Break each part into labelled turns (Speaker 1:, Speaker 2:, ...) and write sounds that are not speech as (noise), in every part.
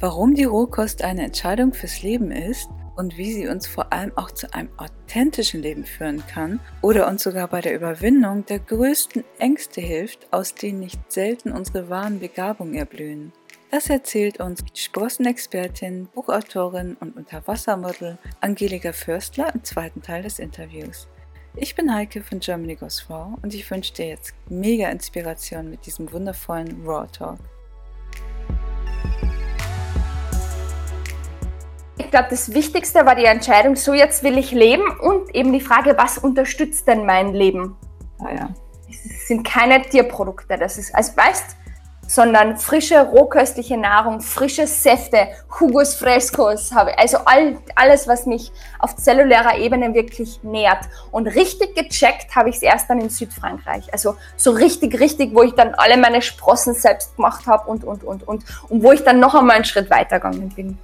Speaker 1: warum die Rohkost eine Entscheidung fürs Leben ist und wie sie uns vor allem auch zu einem authentischen Leben führen kann oder uns sogar bei der Überwindung der größten Ängste hilft, aus denen nicht selten unsere wahren Begabungen erblühen. Das erzählt uns Sprossenexpertin, Buchautorin und Unterwassermodel Angelika Förstler im zweiten Teil des Interviews. Ich bin Heike von Germany Goes Raw und ich wünsche dir jetzt mega Inspiration mit diesem wundervollen Raw Talk.
Speaker 2: Ich glaube, das Wichtigste war die Entscheidung, so jetzt will ich leben und eben die Frage, was unterstützt denn mein Leben? Ah ja. Es sind keine Tierprodukte, das ist, also weißt, sondern frische, rohköstliche Nahrung, frische Säfte, Hugos Frescos, habe also all, alles, was mich auf zellulärer Ebene wirklich nährt. Und richtig gecheckt habe ich es erst dann in Südfrankreich. Also so richtig, richtig, wo ich dann alle meine Sprossen selbst gemacht habe und, und, und, und, und wo ich dann noch einmal einen Schritt weitergegangen bin.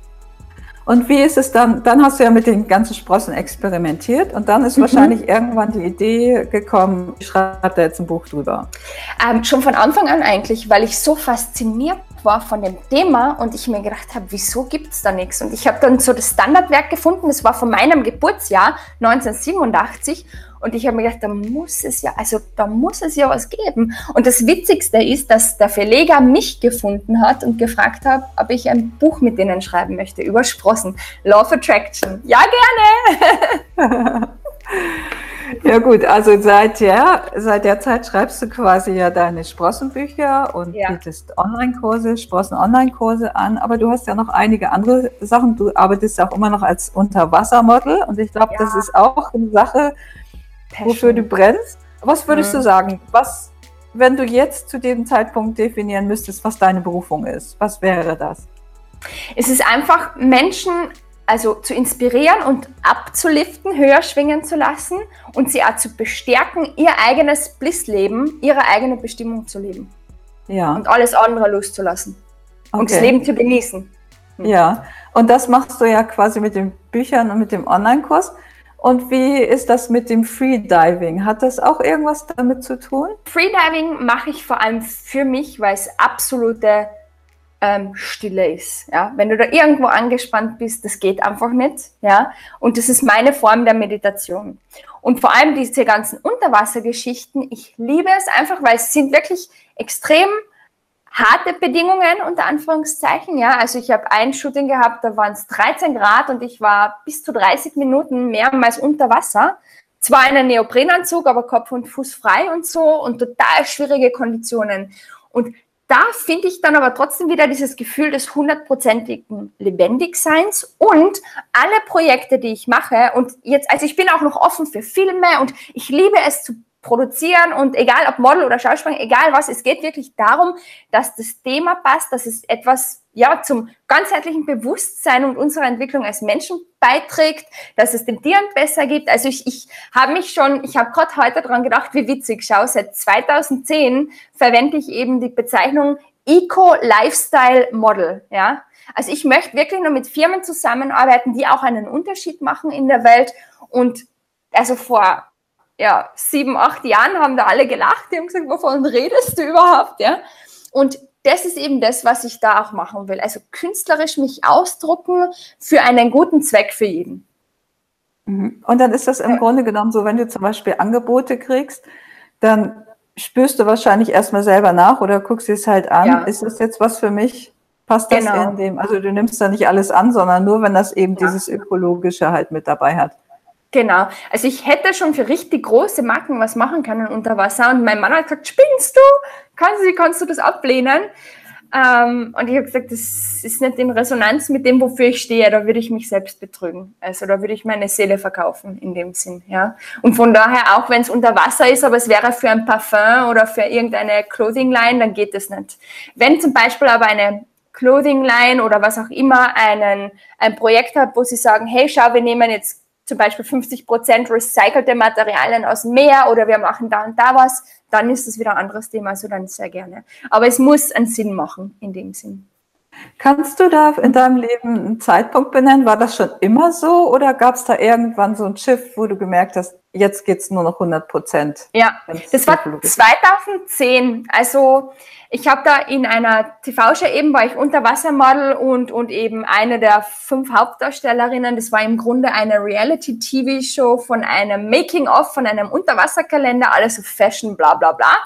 Speaker 1: Und wie ist es dann? Dann hast du ja mit den ganzen Sprossen experimentiert und dann ist mhm. wahrscheinlich irgendwann die Idee gekommen, ich schreibe da jetzt ein Buch drüber.
Speaker 2: Ähm, schon von Anfang an eigentlich, weil ich so fasziniert war von dem Thema und ich mir gedacht habe, wieso gibt es da nichts? Und ich habe dann so das Standardwerk gefunden, das war von meinem Geburtsjahr 1987 und ich habe mir gedacht, da muss es ja, also da muss es ja was geben. Und das Witzigste ist, dass der Verleger mich gefunden hat und gefragt hat, ob ich ein Buch mit denen schreiben möchte über Sprossen. Law of Attraction. Ja, gerne. (laughs)
Speaker 1: Ja gut, also seit der, seit der Zeit schreibst du quasi ja deine Sprossenbücher und ja. bietest Online-Kurse, Sprossen-Online-Kurse an, aber du hast ja noch einige andere Sachen. Du arbeitest auch immer noch als Unterwassermodel und ich glaube, ja. das ist auch eine Sache, Passion. wofür du brennst. Was würdest mhm. du sagen? Was, wenn du jetzt zu dem Zeitpunkt definieren müsstest, was deine Berufung ist, was wäre das?
Speaker 2: Es ist einfach Menschen also zu inspirieren und abzuliften, höher schwingen zu lassen und sie auch zu bestärken, ihr eigenes Blissleben, ihre eigene Bestimmung zu leben. Ja. Und alles andere loszulassen. Okay. Und das Leben zu genießen.
Speaker 1: Hm. Ja, und das machst du ja quasi mit den Büchern und mit dem Online-Kurs. Und wie ist das mit dem Freediving? Hat das auch irgendwas damit zu tun?
Speaker 2: Freediving mache ich vor allem für mich, weil es absolute ähm, Stille ist. Ja? Wenn du da irgendwo angespannt bist, das geht einfach nicht. Ja? Und das ist meine Form der Meditation. Und vor allem diese ganzen Unterwassergeschichten, ich liebe es einfach, weil es sind wirklich extrem harte Bedingungen unter Anführungszeichen. Ja, also ich habe ein Shooting gehabt, da waren es 13 Grad und ich war bis zu 30 Minuten mehrmals unter Wasser. Zwar in einem Neoprenanzug, aber Kopf und Fuß frei und so und total schwierige Konditionen. Und da finde ich dann aber trotzdem wieder dieses Gefühl des hundertprozentigen Lebendigseins und alle Projekte, die ich mache und jetzt, also ich bin auch noch offen für Filme und ich liebe es zu produzieren und egal ob Model oder Schauspieler, egal was, es geht wirklich darum, dass das Thema passt, dass es etwas ja zum ganzheitlichen Bewusstsein und unserer Entwicklung als Menschen beiträgt, dass es den Tieren besser gibt. Also ich, ich habe mich schon, ich habe gerade heute dran gedacht, wie witzig, schau, seit 2010 verwende ich eben die Bezeichnung Eco-Lifestyle Model, ja. Also ich möchte wirklich nur mit Firmen zusammenarbeiten, die auch einen Unterschied machen in der Welt und also vor ja, sieben, acht Jahren haben da alle gelacht, die haben gesagt, wovon redest du überhaupt, ja? Und das ist eben das, was ich da auch machen will. Also künstlerisch mich ausdrucken für einen guten Zweck für jeden.
Speaker 1: Mhm. Und dann ist das im. Grunde genommen so, wenn du zum Beispiel Angebote kriegst, dann spürst du wahrscheinlich erstmal selber nach oder guckst es halt an. Ja. Ist das jetzt was für mich? Passt das genau. in dem? Also du nimmst da nicht alles an, sondern nur, wenn das eben ja. dieses Ökologische halt mit dabei hat.
Speaker 2: Genau. Also ich hätte schon für richtig große Marken was machen können unter Wasser und mein Mann hat gesagt, spinnst du? Kannst du, kannst du das ablehnen? Ähm, und ich habe gesagt, das ist nicht in Resonanz mit dem, wofür ich stehe. Da würde ich mich selbst betrügen. Also da würde ich meine Seele verkaufen in dem Sinn. Ja. Und von daher, auch wenn es unter Wasser ist, aber es wäre für ein Parfum oder für irgendeine Clothing Line, dann geht es nicht. Wenn zum Beispiel aber eine Clothing Line oder was auch immer einen, ein Projekt hat, wo sie sagen, hey, schau, wir nehmen jetzt zum Beispiel 50 Prozent recycelte Materialien aus dem Meer oder wir machen da und da was, dann ist das wieder ein anderes Thema, also dann sehr gerne. Aber es muss einen Sinn machen in dem Sinn.
Speaker 1: Kannst du da in deinem Leben einen Zeitpunkt benennen? War das schon immer so oder gab es da irgendwann so ein Schiff, wo du gemerkt hast, jetzt geht es nur noch 100 Prozent?
Speaker 2: Ja, das war 2010. Also ich habe da in einer TV-Show eben, war ich Unterwassermodel und, und eben eine der fünf Hauptdarstellerinnen. Das war im Grunde eine Reality-TV-Show von einem Making-of, von einem Unterwasserkalender, alles so Fashion, bla bla bla.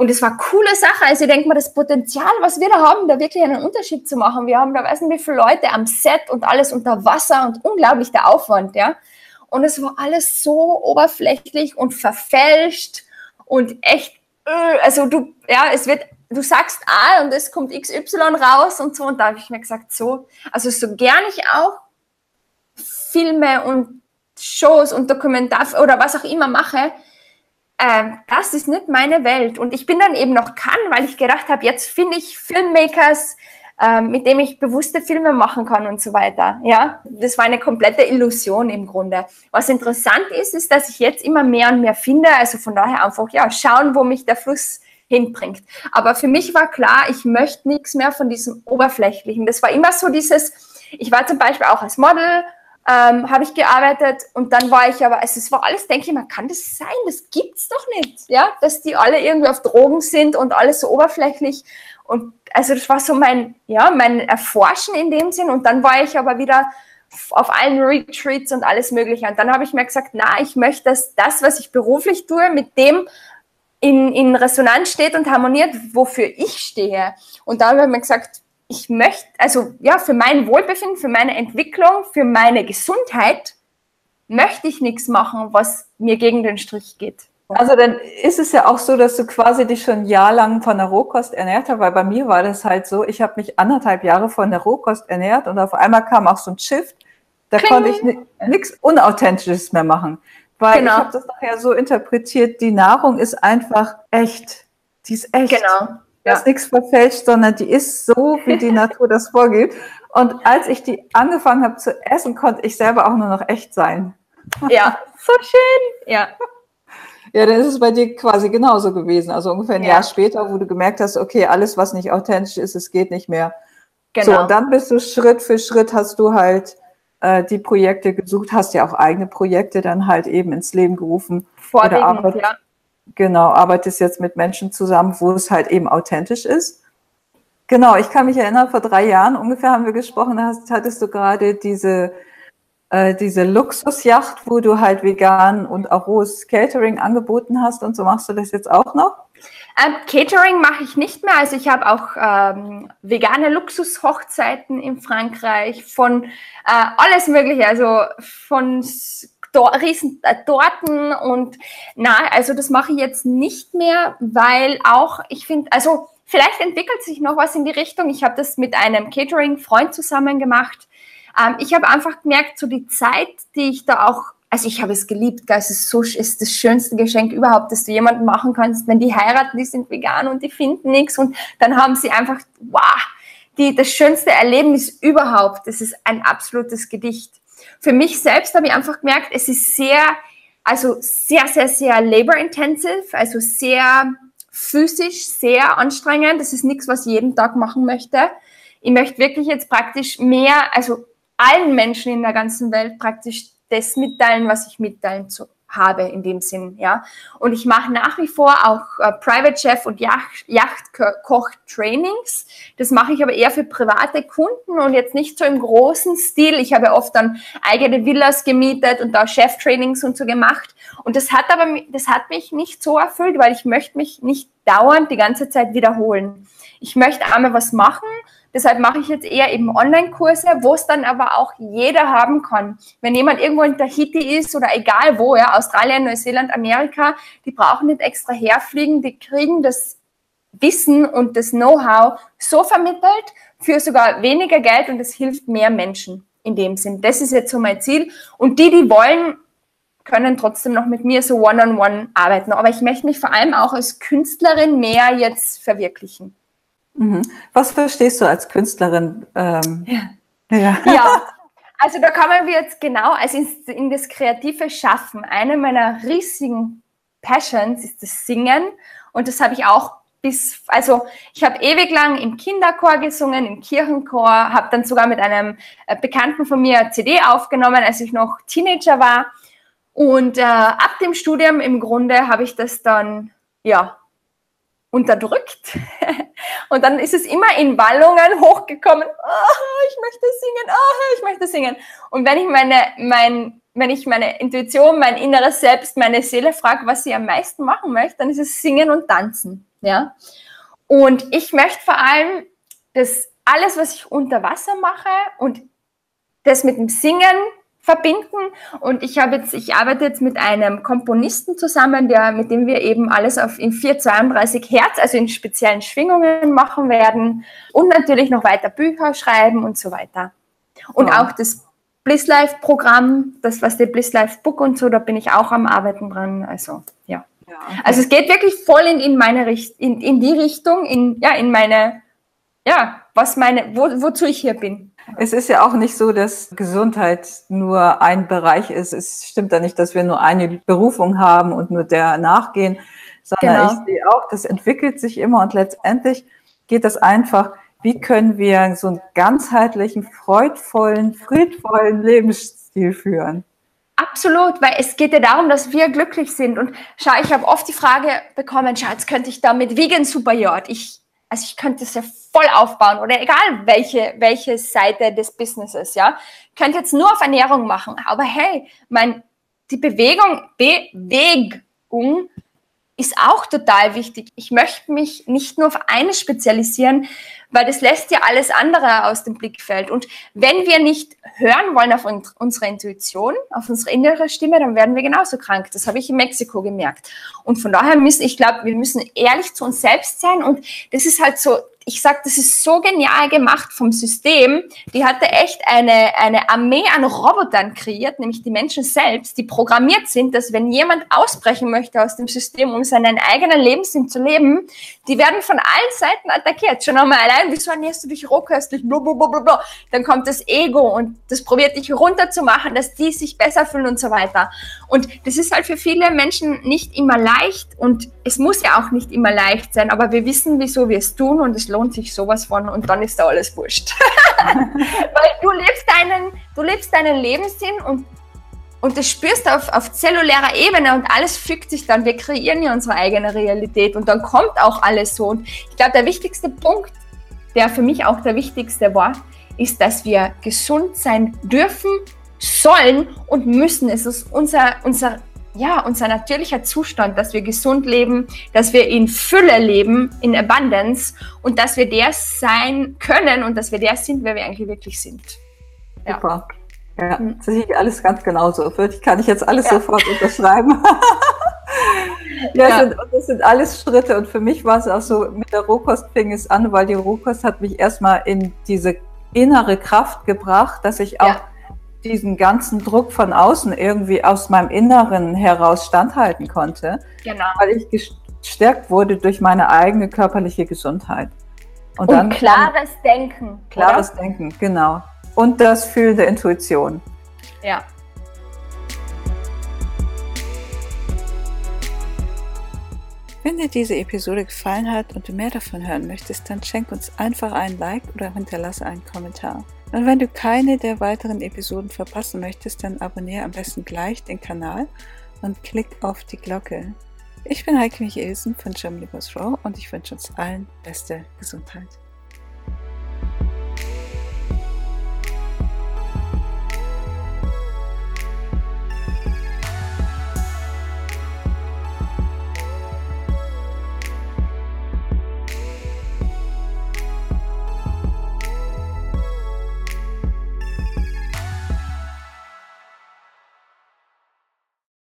Speaker 2: Und es war eine coole Sache. Also ich denke mal, das Potenzial, was wir da haben, da wirklich einen Unterschied zu machen. Wir haben da weiß nicht wie viele Leute am Set und alles unter Wasser und unglaublich der Aufwand, ja. Und es war alles so oberflächlich und verfälscht und echt, äh, also du, ja, es wird, du sagst A und es kommt XY raus und so. Und da habe ich mir gesagt, so, also so gern ich auch Filme und Shows und Dokumentar oder was auch immer mache, äh, das ist nicht meine Welt. Und ich bin dann eben noch kann, weil ich gedacht habe, jetzt finde ich Filmmakers, äh, mit dem ich bewusste Filme machen kann und so weiter. Ja, das war eine komplette Illusion im Grunde. Was interessant ist, ist, dass ich jetzt immer mehr und mehr finde. Also von daher einfach, ja, schauen, wo mich der Fluss hinbringt. Aber für mich war klar, ich möchte nichts mehr von diesem Oberflächlichen. Das war immer so dieses, ich war zum Beispiel auch als Model ähm, habe ich gearbeitet und dann war ich aber, also es war alles, denke ich mal, kann das sein? Das gibt's doch nicht, ja, dass die alle irgendwie auf Drogen sind und alles so oberflächlich und also das war so mein, ja, mein Erforschen in dem Sinn und dann war ich aber wieder auf allen Retreats und alles Mögliche und dann habe ich mir gesagt, na, ich möchte, dass das, was ich beruflich tue, mit dem in, in Resonanz steht und harmoniert, wofür ich stehe. Und da habe ich mir gesagt, ich möchte, also ja, für mein Wohlbefinden, für meine Entwicklung, für meine Gesundheit möchte ich nichts machen, was mir gegen den Strich geht.
Speaker 1: Also dann ist es ja auch so, dass du quasi dich schon jahrelang von der Rohkost ernährt hast, weil bei mir war das halt so, ich habe mich anderthalb Jahre von der Rohkost ernährt und auf einmal kam auch so ein Shift, da Kling. konnte ich nichts Unauthentisches mehr machen. Weil genau. ich habe das nachher so interpretiert, die Nahrung ist einfach echt. Die ist echt.
Speaker 2: Genau
Speaker 1: ja. ist nichts verfälscht, sondern die ist so, wie die (laughs) Natur das vorgibt. Und als ich die angefangen habe zu essen, konnte ich selber auch nur noch echt sein.
Speaker 2: Ja, (laughs) so schön. Ja. (laughs)
Speaker 1: Ja, dann ist es bei dir quasi genauso gewesen. Also ungefähr ein ja. Jahr später, wo du gemerkt hast, okay, alles, was nicht authentisch ist, es geht nicht mehr. Genau. So, und dann bist du Schritt für Schritt, hast du halt äh, die Projekte gesucht, hast ja auch eigene Projekte dann halt eben ins Leben gerufen.
Speaker 2: Vorwiegend, ja.
Speaker 1: Genau, arbeitest jetzt mit Menschen zusammen, wo es halt eben authentisch ist. Genau, ich kann mich erinnern, vor drei Jahren ungefähr haben wir gesprochen, da hast, hattest du gerade diese, äh, diese Luxusjacht, wo du halt vegan und auch rohes Catering angeboten hast und so machst du das jetzt auch noch?
Speaker 2: Ähm, Catering mache ich nicht mehr. Also ich habe auch ähm, vegane Luxushochzeiten in Frankreich von äh, alles Mögliche, also von riesen äh, Torten und na, also das mache ich jetzt nicht mehr, weil auch ich finde, also vielleicht entwickelt sich noch was in die Richtung. Ich habe das mit einem Catering-Freund zusammen gemacht. Ähm, ich habe einfach gemerkt, so die Zeit, die ich da auch also ich habe es geliebt, so, ist das schönste Geschenk überhaupt, das du jemandem machen kannst, wenn die heiraten, die sind vegan und die finden nichts und dann haben sie einfach, wow, die, das schönste Erlebnis überhaupt. Das ist ein absolutes Gedicht für mich selbst habe ich einfach gemerkt, es ist sehr, also sehr, sehr, sehr labor-intensive, also sehr physisch, sehr anstrengend. Das ist nichts, was ich jeden Tag machen möchte. Ich möchte wirklich jetzt praktisch mehr, also allen Menschen in der ganzen Welt praktisch das mitteilen, was ich mitteilen zu, habe in dem Sinn, ja. Und ich mache nach wie vor auch äh, Private Chef und Yacht, Yachtkoch Trainings. Das mache ich aber eher für private Kunden und jetzt nicht so im großen Stil. Ich habe oft dann eigene Villas gemietet und da Chef Trainings und so gemacht. Und das hat aber, das hat mich nicht so erfüllt, weil ich möchte mich nicht dauernd die ganze Zeit wiederholen. Ich möchte einmal was machen Deshalb mache ich jetzt eher eben Online-Kurse, wo es dann aber auch jeder haben kann. Wenn jemand irgendwo in Tahiti ist oder egal wo, ja, Australien, Neuseeland, Amerika, die brauchen nicht extra herfliegen, die kriegen das Wissen und das Know-how so vermittelt für sogar weniger Geld und es hilft mehr Menschen in dem Sinn. Das ist jetzt so mein Ziel. Und die, die wollen, können trotzdem noch mit mir so one-on-one -on -one arbeiten. Aber ich möchte mich vor allem auch als Künstlerin mehr jetzt verwirklichen.
Speaker 1: Mhm. Was verstehst du als Künstlerin?
Speaker 2: Ähm, ja. ja. (laughs) ja. also da kommen wir jetzt genau also in das kreative Schaffen. Eine meiner riesigen Passions ist das Singen und das habe ich auch bis, also ich habe ewig lang im Kinderchor gesungen, im Kirchenchor, habe dann sogar mit einem äh, Bekannten von mir CD aufgenommen, als ich noch Teenager war. Und äh, ab dem Studium im Grunde habe ich das dann, ja, unterdrückt. (laughs) Und dann ist es immer in Wallungen hochgekommen, oh, ich möchte singen, oh, ich möchte singen. Und wenn ich meine, mein, wenn ich meine Intuition, mein inneres Selbst, meine Seele frage, was sie am meisten machen möchte, dann ist es Singen und Tanzen. Ja? Und ich möchte vor allem, dass alles, was ich unter Wasser mache und das mit dem Singen verbinden. Und ich habe jetzt, ich arbeite jetzt mit einem Komponisten zusammen, der, mit dem wir eben alles auf in 432 Hertz, also in speziellen Schwingungen machen werden und natürlich noch weiter Bücher schreiben und so weiter. Und ja. auch das Bliss Life Programm, das was der Bliss Life Book und so, da bin ich auch am Arbeiten dran. Also ja. ja okay. Also es geht wirklich voll in, in meine Richt in, in die Richtung, in ja in meine ja was meine wo, wozu ich hier bin.
Speaker 1: Es ist ja auch nicht so, dass Gesundheit nur ein Bereich ist. Es stimmt ja nicht, dass wir nur eine Berufung haben und nur der nachgehen, sondern genau. ich sehe auch, das entwickelt sich immer und letztendlich geht das einfach wie können wir so einen ganzheitlichen, freudvollen, friedvollen Lebensstil führen?
Speaker 2: Absolut, weil es geht ja darum, dass wir glücklich sind. Und schau, ich habe oft die Frage bekommen, schau, jetzt könnte ich da mit Vegan Superyacht, ich, also ich könnte es ja voll aufbauen oder egal welche, welche Seite des Businesses, ja. Ich könnte jetzt nur auf Ernährung machen, aber hey, mein, die Bewegung, Bewegung ist auch total wichtig. Ich möchte mich nicht nur auf eine spezialisieren, weil das lässt ja alles andere aus dem Blickfeld. Und wenn wir nicht hören wollen auf unsere Intuition, auf unsere innere Stimme, dann werden wir genauso krank. Das habe ich in Mexiko gemerkt. Und von daher müssen, ich glaube, wir müssen ehrlich zu uns selbst sein. Und das ist halt so ich sag, das ist so genial gemacht vom System. Die hatte echt eine, eine Armee an Robotern kreiert, nämlich die Menschen selbst, die programmiert sind, dass wenn jemand ausbrechen möchte aus dem System, um seinen eigenen Lebenssinn zu leben, die werden von allen Seiten attackiert. Schon einmal allein, wieso ernährst du dich rohköstlich, blablabla. Dann kommt das Ego und das probiert dich runterzumachen, dass die sich besser fühlen und so weiter. Und das ist halt für viele Menschen nicht immer leicht und es muss ja auch nicht immer leicht sein, aber wir wissen, wieso wir es tun und es lohnt lohnt sich sowas von und dann ist da alles wurscht. (laughs) Weil du lebst deinen, du lebst deinen Lebenssinn und, und das spürst auf, auf zellulärer Ebene und alles fügt sich dann. Wir kreieren ja unsere eigene Realität und dann kommt auch alles so. Und ich glaube, der wichtigste Punkt, der für mich auch der wichtigste war, ist, dass wir gesund sein dürfen, sollen und müssen. Es ist unser, unser ja, unser natürlicher Zustand, dass wir gesund leben, dass wir in Fülle leben, in Abundance und dass wir der sein können und dass wir der sind, wer wir eigentlich wirklich sind.
Speaker 1: Ja. Super. Ja, hm. das sehe ich alles ganz genauso. Ich kann ich jetzt alles ja. sofort unterschreiben. (laughs) ja, ja. Sind, das sind alles Schritte und für mich war es auch so, mit der Rohkost fing es an, weil die Rohkost hat mich erstmal in diese innere Kraft gebracht, dass ich auch ja diesen ganzen Druck von außen irgendwie aus meinem Inneren heraus standhalten konnte, genau. weil ich gestärkt wurde durch meine eigene körperliche Gesundheit.
Speaker 2: Und, Und dann klares Denken.
Speaker 1: Klares oder? Denken, genau. Und das Fühlen der Intuition.
Speaker 2: Ja.
Speaker 1: Wenn dir diese Episode gefallen hat und du mehr davon hören möchtest, dann schenk uns einfach ein Like oder hinterlasse einen Kommentar. Und wenn du keine der weiteren Episoden verpassen möchtest, dann abonniere am besten gleich den Kanal und klick auf die Glocke. Ich bin Heike Michelsen von Germany Boss Raw und ich wünsche uns allen beste Gesundheit.